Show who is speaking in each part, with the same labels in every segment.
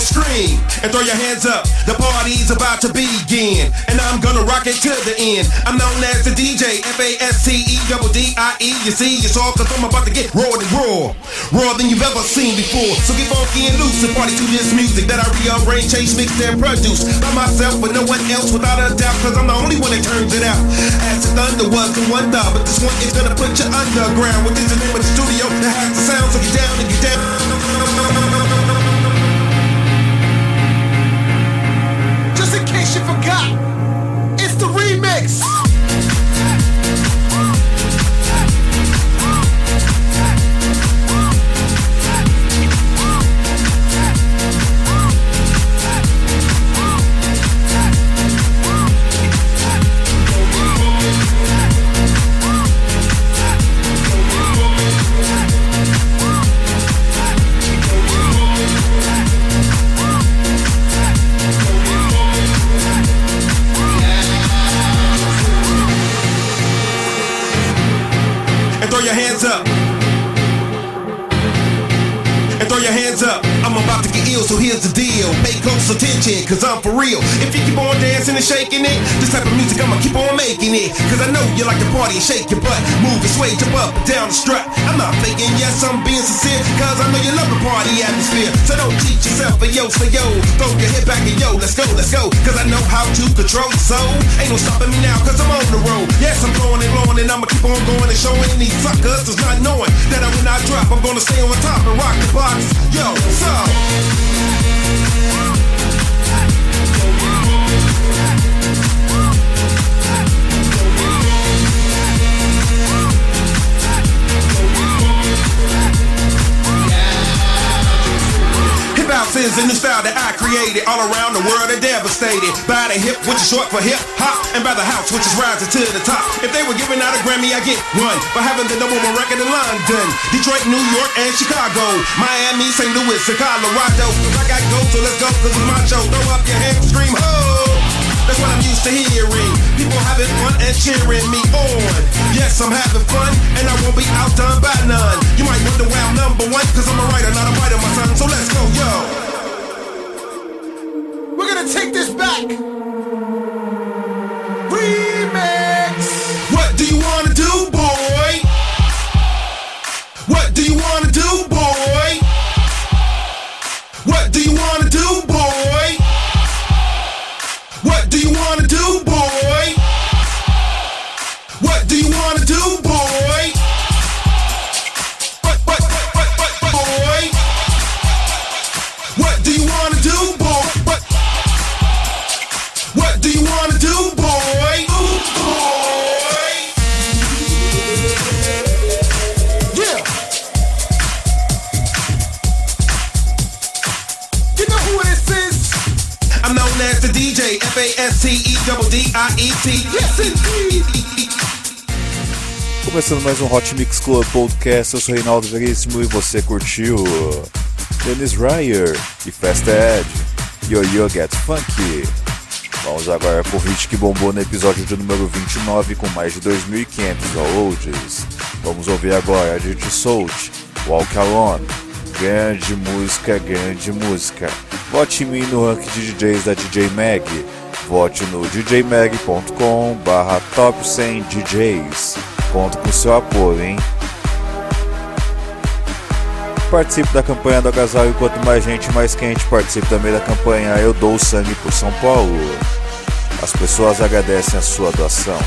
Speaker 1: so scream and throw your hands up. The party's about to begin, and I'm gonna rock it to the end. I'm known as the DJ, F-A-S-T-E double D-I-E. You see, it's all cause I'm about to get raw and raw, raw than you've ever seen before. So get funky and loose and party to this music that I rearrange, change, mix, and produce by myself with no one else without a doubt. Cause I'm the only one that turns it out. As the thunder was the wonder, but this one is gonna put you underground. What is the name of the studio that has the sound? So get down and get down. Hands up. I'm about to get ill, so here's the deal. Pay close attention, cause I'm for real. If you keep on dancing and shaking it, this type of music I'ma keep on making it. Cause I know you like to party and shake your butt. Move and sway, jump up and down the strut. I'm not faking, yes, I'm being sincere. Cause I know you love the party atmosphere. So don't cheat yourself, but yo, say yo. Throw your head back and yo, let's go, let's go. Cause I know how to control the soul. Ain't no stopping me now, cause I'm on the road. Yes, I'm blowing and blowing, and I'ma keep on going and showing these suckers. Is not knowing that I will not drop. I'm gonna stay on top and rock the box. Yo, what's go. Is a new style that I created. All around the world are devastated. By the hip, which is short for hip hop, and by the house, which is rising to the top. If they were giving out a Grammy, I get one. For having the number one record in London, Detroit, New York, and Chicago. Miami, St. Louis, and Colorado. Cause I got go, so let's go, cause it's my show. Throw up your hands, scream, ho! That's what I'm used to hearing. People having fun and cheering me on. Yes, I'm having fun, and I won't be outdone by none. You might wonder why I'm number one, cause I'm a writer, not a fighter, my son. So let's go, yo.
Speaker 2: We're gonna take this back.
Speaker 1: Do you wanna do, boy? Boy.
Speaker 2: Yeah. You know who this is?
Speaker 1: I'm known as the DJ. Yes.
Speaker 3: Começando mais um Hot Mix Club Podcast, eu sou Reinaldo Veríssimo e você curtiu Dennis Ryer e Fast Ed, Yo Yo Get Funky. Vamos agora pro hit que bombou no episódio de número 29 com mais de 2.500 downloads. Vamos ouvir agora a DJ Soult, Walk Alone. Grande música, grande música. Vote em mim no ranking de DJs da DJ Mag. Vote no djmag.com barra top 100 DJs. Conto com seu apoio, hein? Participe da campanha do agasalho. Quanto mais gente, mais quente. Participe também da campanha Eu Dou Sangue por São Paulo. As pessoas agradecem a sua doação.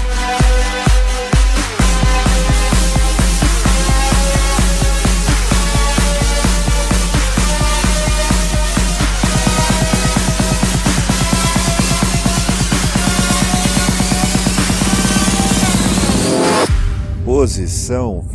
Speaker 3: Posição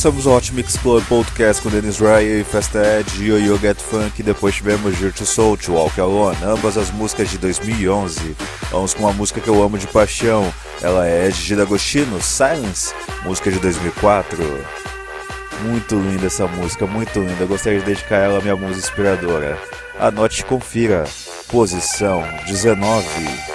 Speaker 3: Começamos o Hot Mix Club Podcast com Dennis Ryan e Festa Ed, Yo Yo Get Funk, depois tivemos Virtue Soul, To Walk Alone, ambas as músicas de 2011. Vamos com uma música que eu amo de paixão, ela é de D'Agostino, Silence, música de 2004. Muito linda essa música, muito linda, gostaria de dedicar ela à minha música inspiradora. Anote e confira, posição 19.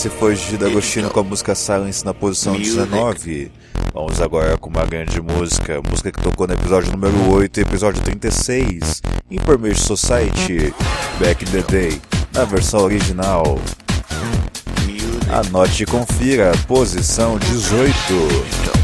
Speaker 4: Esse foi Gida Agostino com a música Silence na posição 19. Vamos agora com uma grande música, música que tocou no episódio número 8 episódio 36, Information Society, Back in the Day, na versão original. Anote e confira, posição 18.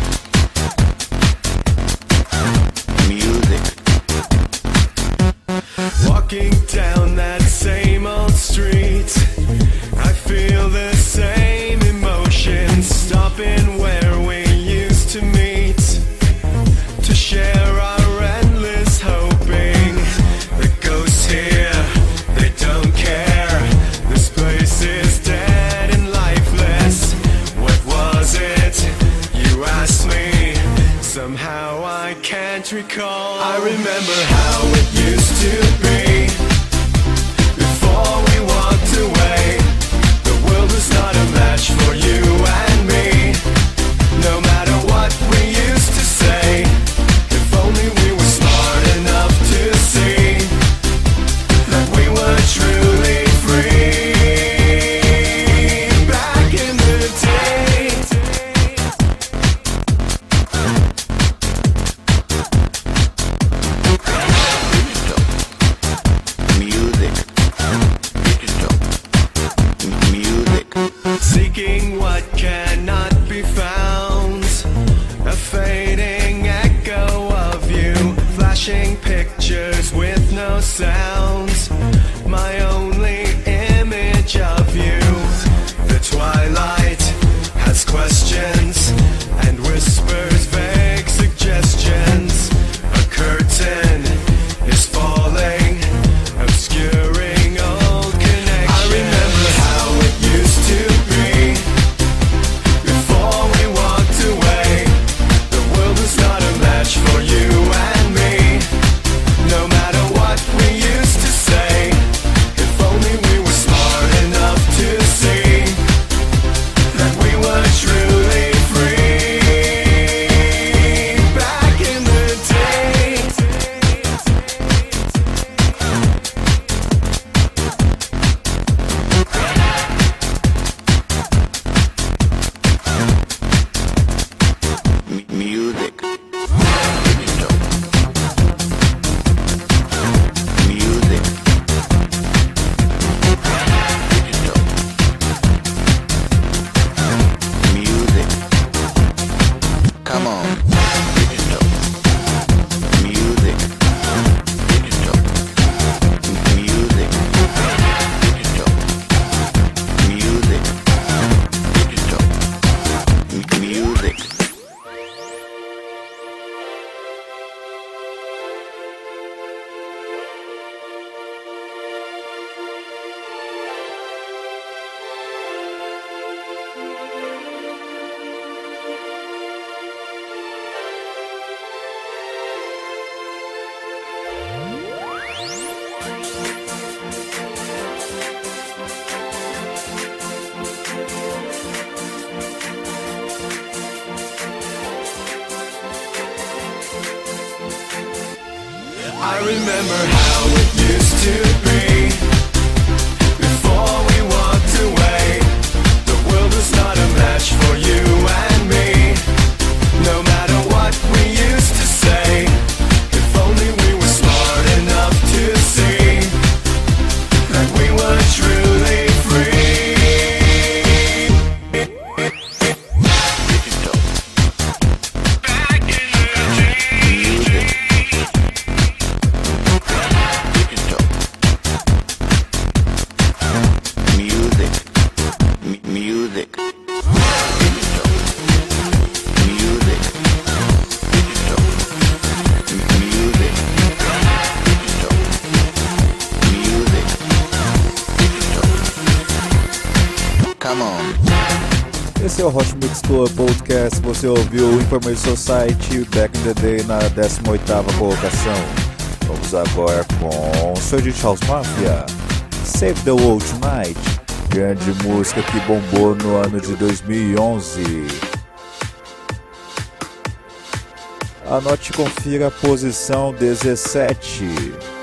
Speaker 4: você ouviu o Informal Society Back in the Day na 18 colocação. Vamos agora com Swedish House Mafia, Save the World Tonight, grande música que bombou no ano de 2011. Anote e confira a posição 17.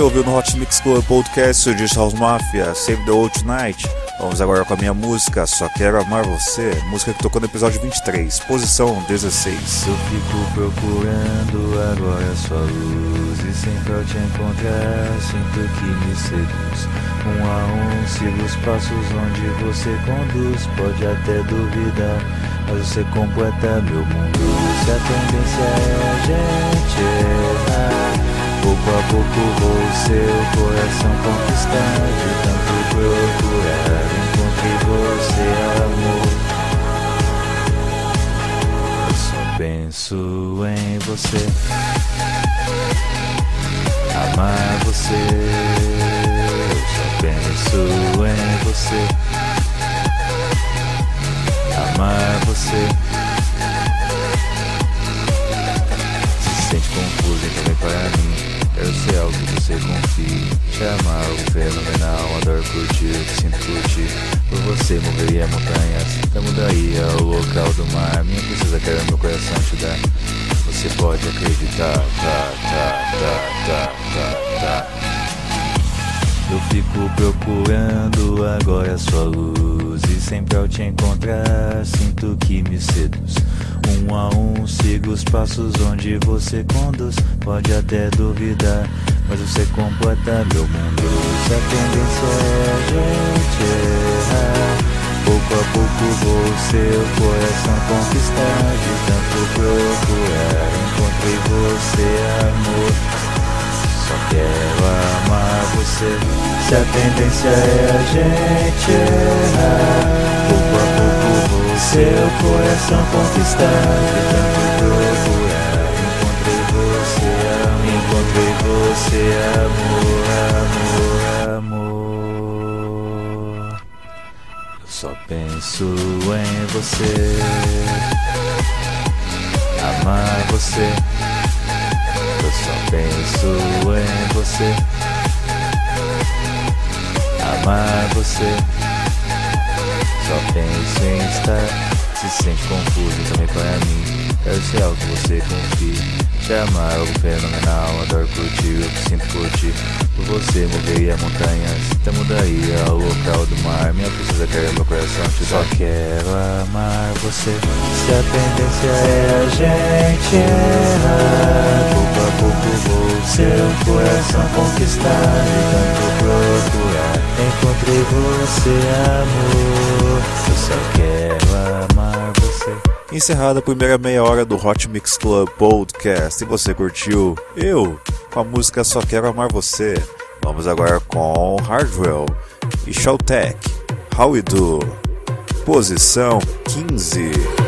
Speaker 5: Você ouviu no Hot Mix Club Podcast Digital House Mafia, Save the Old Tonight. Vamos agora com a minha música, Só Quero Amar Você, música que tocou no episódio 23, posição 16.
Speaker 3: Eu fico procurando agora sua luz E sempre ao te encontrar sinto que me seduz Um a um sigo os passos onde você conduz Pode até duvidar, mas você completa meu mundo Se a tendência é a gente errar Pouco a pouco vou seu coração conquistar De tanto procurar, encontrei você amor eu só penso em você. Amar você. Eu só penso em você. Amar você. Se sente confuso, então vem para mim. Quero ser algo que você confie. Te amar, algo fenomenal. Adoro curtir, o que sinto curtir. Por você moveria montanhas. Até mudaria o local do mar. Minha princesa, quero meu coração te dar. Você pode acreditar. Tá, tá, tá, tá, tá, tá. Eu fico procurando agora sua luz E sempre ao te encontrar sinto que me seduz Um a um sigo os passos onde você conduz. Pode até duvidar, mas você completa. Meu mundo Se a tendência é a gente errar. Pouco a pouco vou seu coração conquistar De tanto procurar, encontrei você amor. Só quero amar você. Se a tendência é a gente errar, pouco a seu coração conquistar. Encontrei você, amor, amor, amor. Eu só penso em você, amar você. Eu só penso em você. Amar você. Só penso em estar. Se sente confuso também para mim. Quero ser algo que você confie. Te amar algo fenomenal. Adoro curtir o que sinto curtir. Você moveria montanhas. Até mudaria o local do mar. Minha princesa quer meu coração te. Só quero amar você. Se a tendência é a gente errar. Pouco a pouco vou seu coração conquistar. De tanto procurar, encontrei você, amor. Eu só quero amar você.
Speaker 5: Encerrada a primeira meia hora do Hot Mix Club Podcast. E você curtiu? Eu, com a música Só Quero Amar Você. Vamos agora com Hardwell e Showtech. How We Do. Posição 15.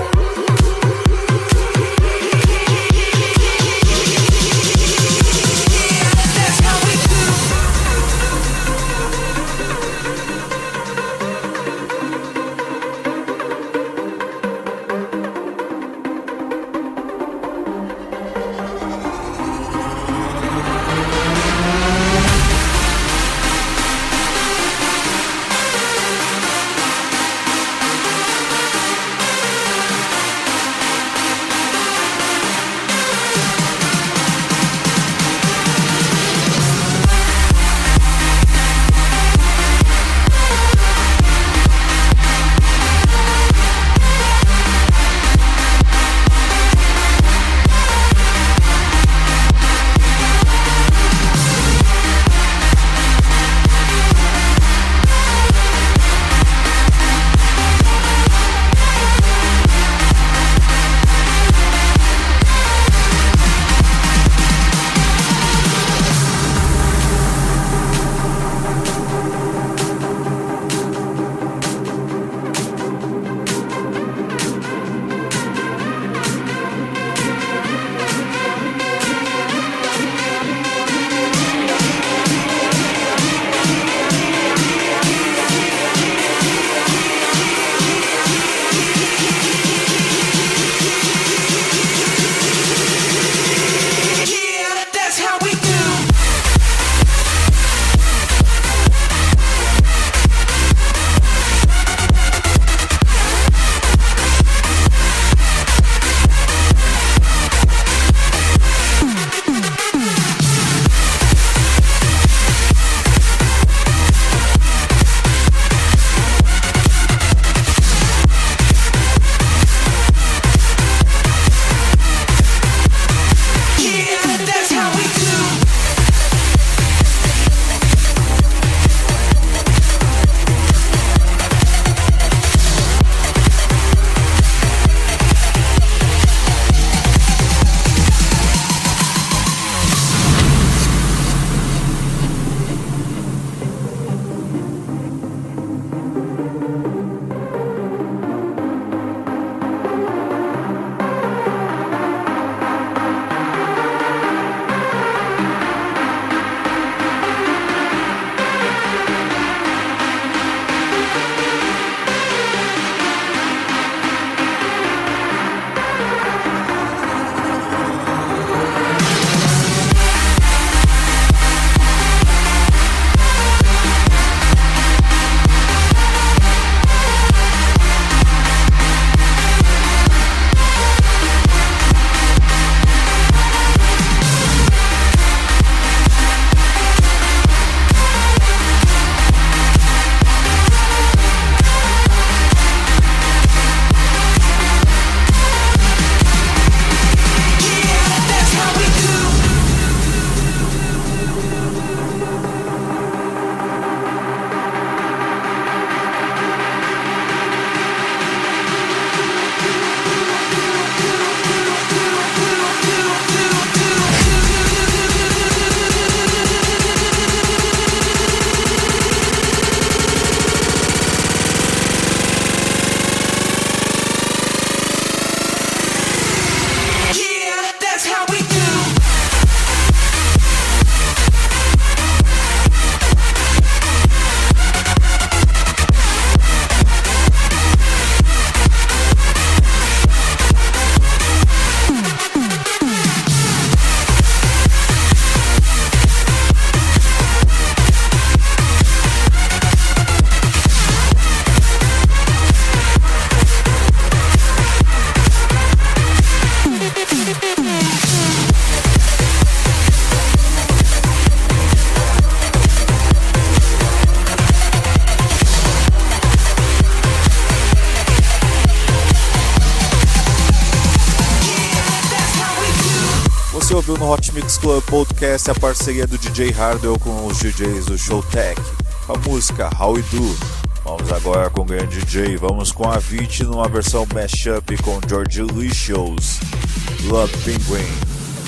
Speaker 3: Club Podcast a parceria do DJ Hardwell com os DJs do Showtech, a música How We Do. Vamos agora com o grande DJ, vamos com a Avicii numa versão mashup com George Licious, Love Penguin.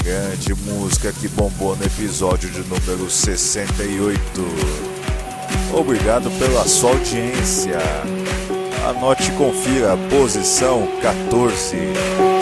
Speaker 3: Grande música que bombou no episódio de número 68. Obrigado pela sua audiência. Anote e confira posição 14.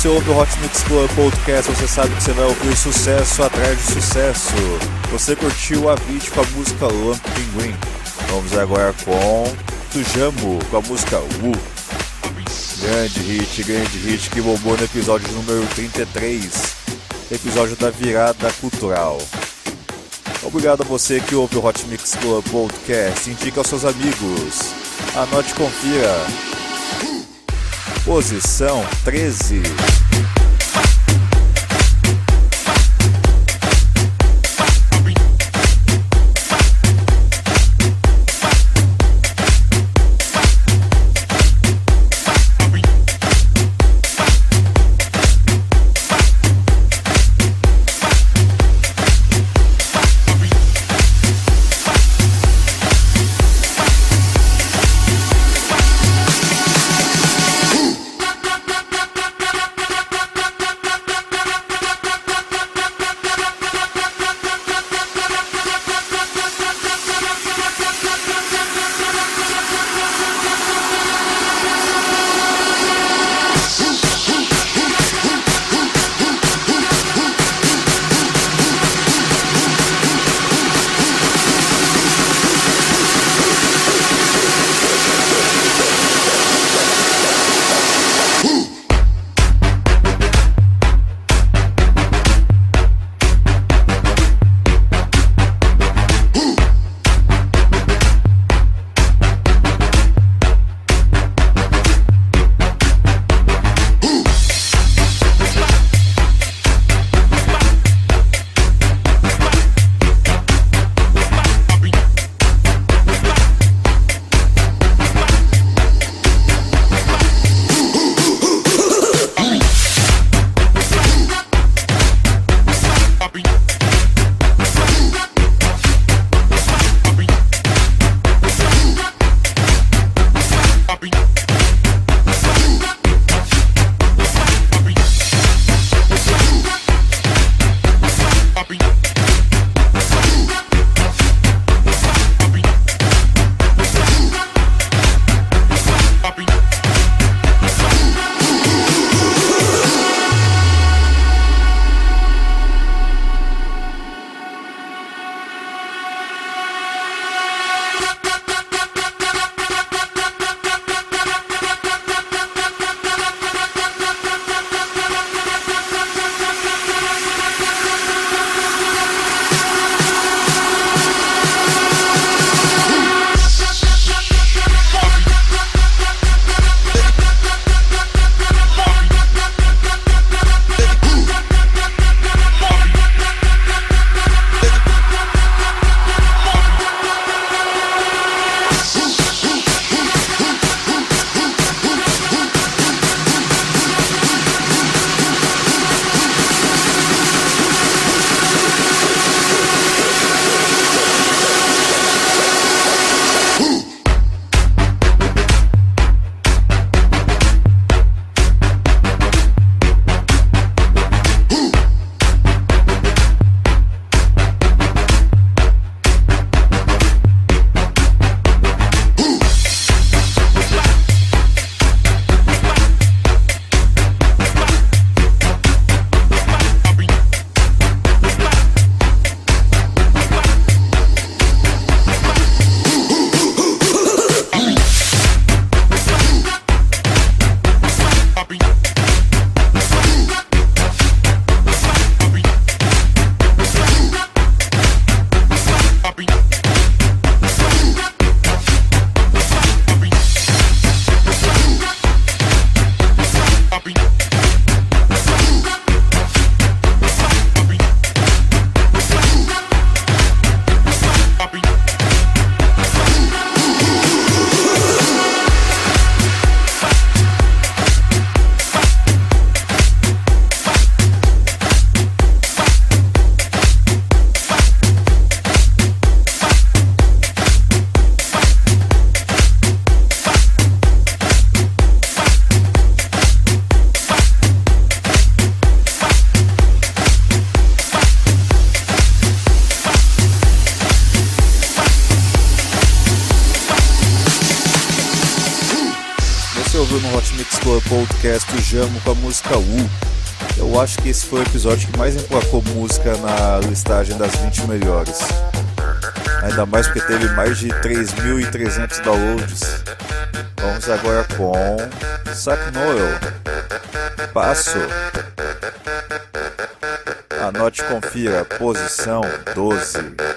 Speaker 3: Você ouve o Hot Mix Club Podcast, você sabe que você vai ouvir sucesso atrás de sucesso. Você curtiu a Avicii com a música Lump Pinguim. Vamos agora com Tujamo com a música Wu. Grande hit, grande hit que bombou no episódio número 33, episódio da virada cultural. Obrigado a você que ouve o Hot Mix Club Podcast. Indique aos seus amigos. Anote e confira. Posição 13. Esse foi o episódio que mais emplacou música na listagem das 20 melhores. Ainda mais porque teve mais de 3.300 downloads. Vamos agora com Sack Noel. Passo. Anote e confira. Posição 12.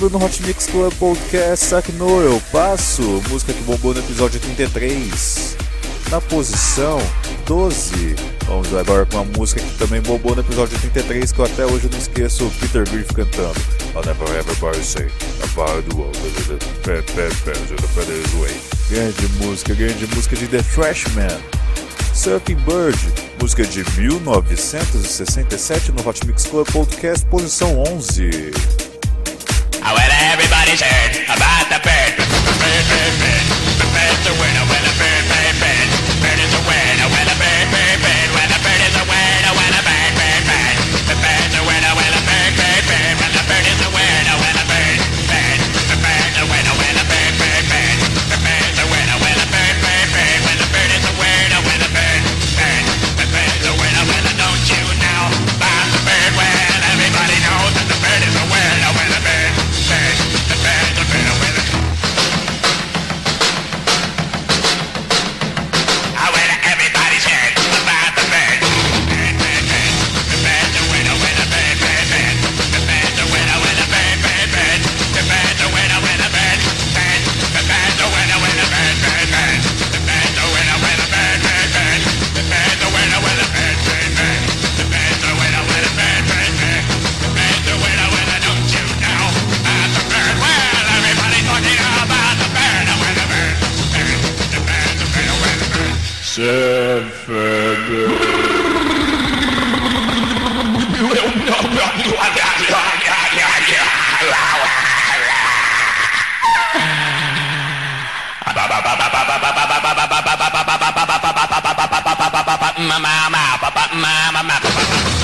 Speaker 3: No Hot Mix Club Podcast Sack No Eu Passo, música que bombou no episódio 33. Na posição 12, vamos agora com uma música que também bombou no episódio 33, que eu até hoje não esqueço o Peter Griff cantando. I'll never everybody say about the world, bad, bad, bad, way. Grande música, grande música de The Trashman. Surfing Bird, música de 1967 no Hot Mix Club Podcast, posição 11.
Speaker 6: Oh, well, everybody's heard about the bird. Bird, bird, Mama, mama, papa, mama, mama, papa.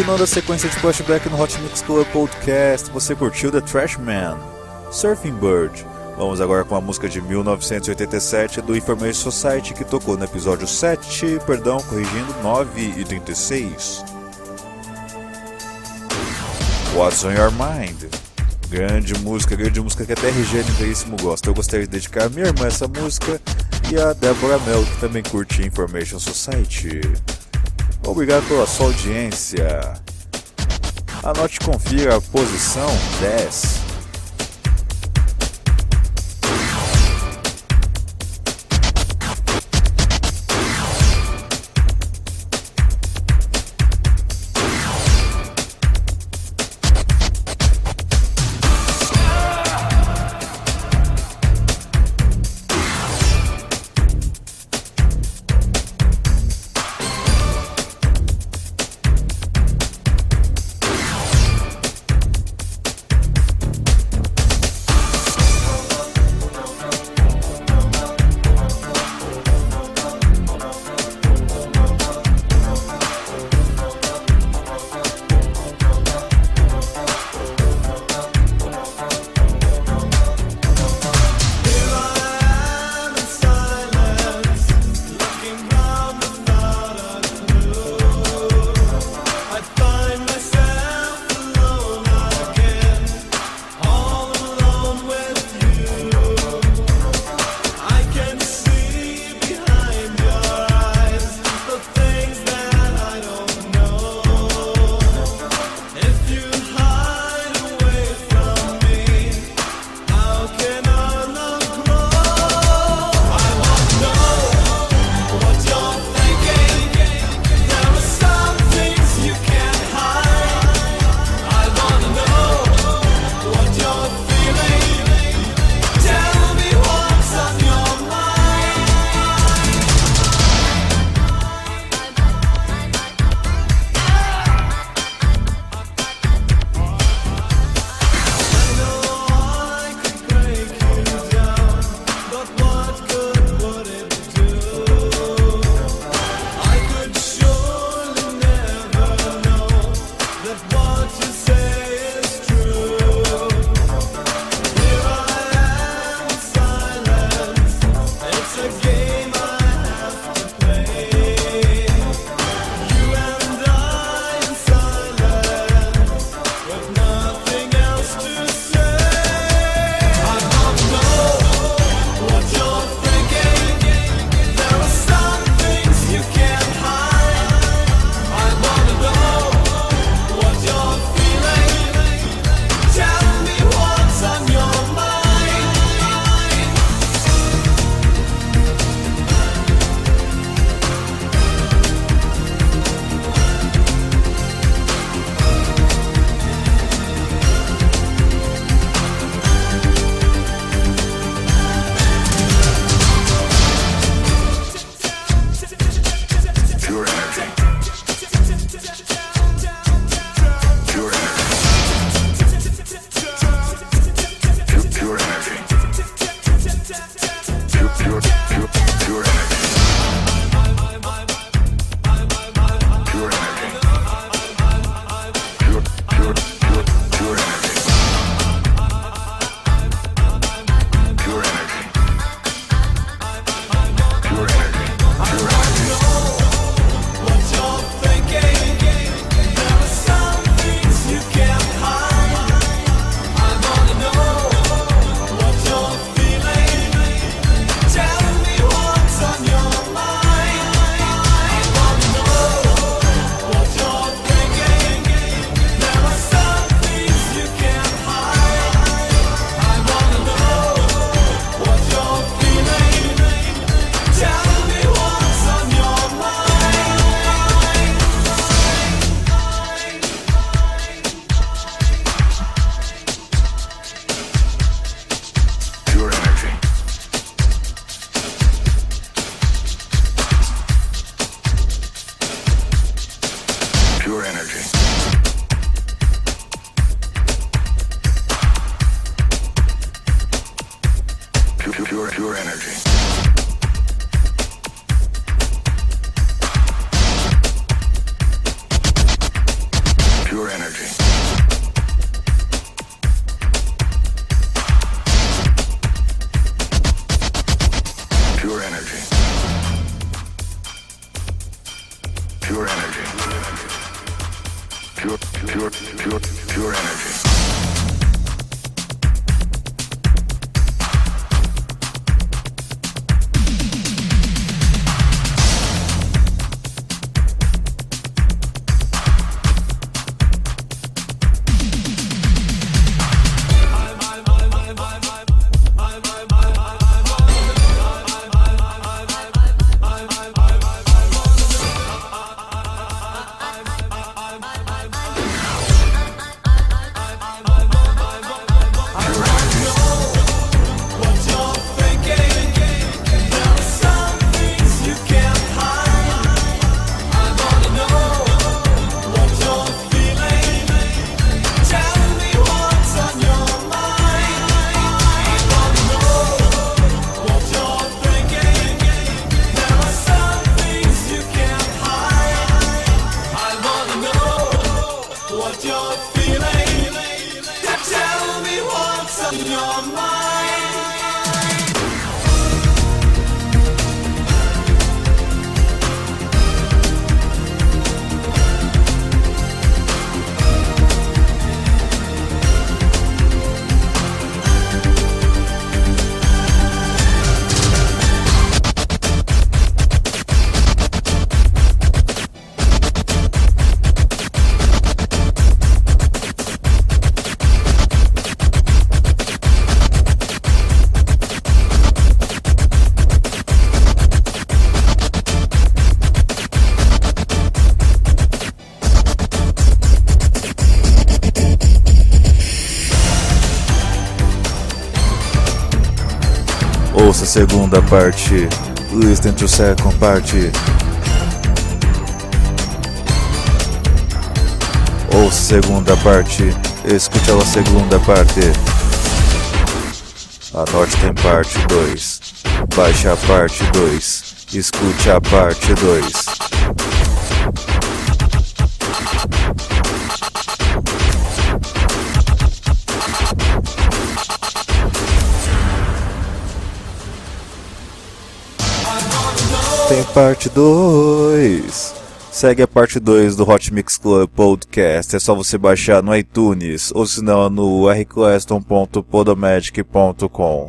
Speaker 3: Continuando a sequência de flashback no Hot Mix Club Podcast, você curtiu The Trashman, Surfing Bird. Vamos agora com a música de 1987 do Information Society que tocou no episódio 7, perdão, corrigindo 9 e 36. What's on Your Mind? Grande música, grande música que até RG Veríssimo gosta. Eu gostaria de dedicar a minha irmã essa música e a Débora Mel, que também curte Information Society. Obrigado pela sua audiência. Anote e confira a posição 10. Segunda parte. Listen to second parte. Ouça a segunda parte. Escute a segunda parte. Anote tem parte 2. Baixe a parte 2. Escute a parte 2. Tem parte 2. Segue a parte 2 do Hot Mix Club Podcast. É só você baixar no iTunes ou se não no rclaston.podomagic.com.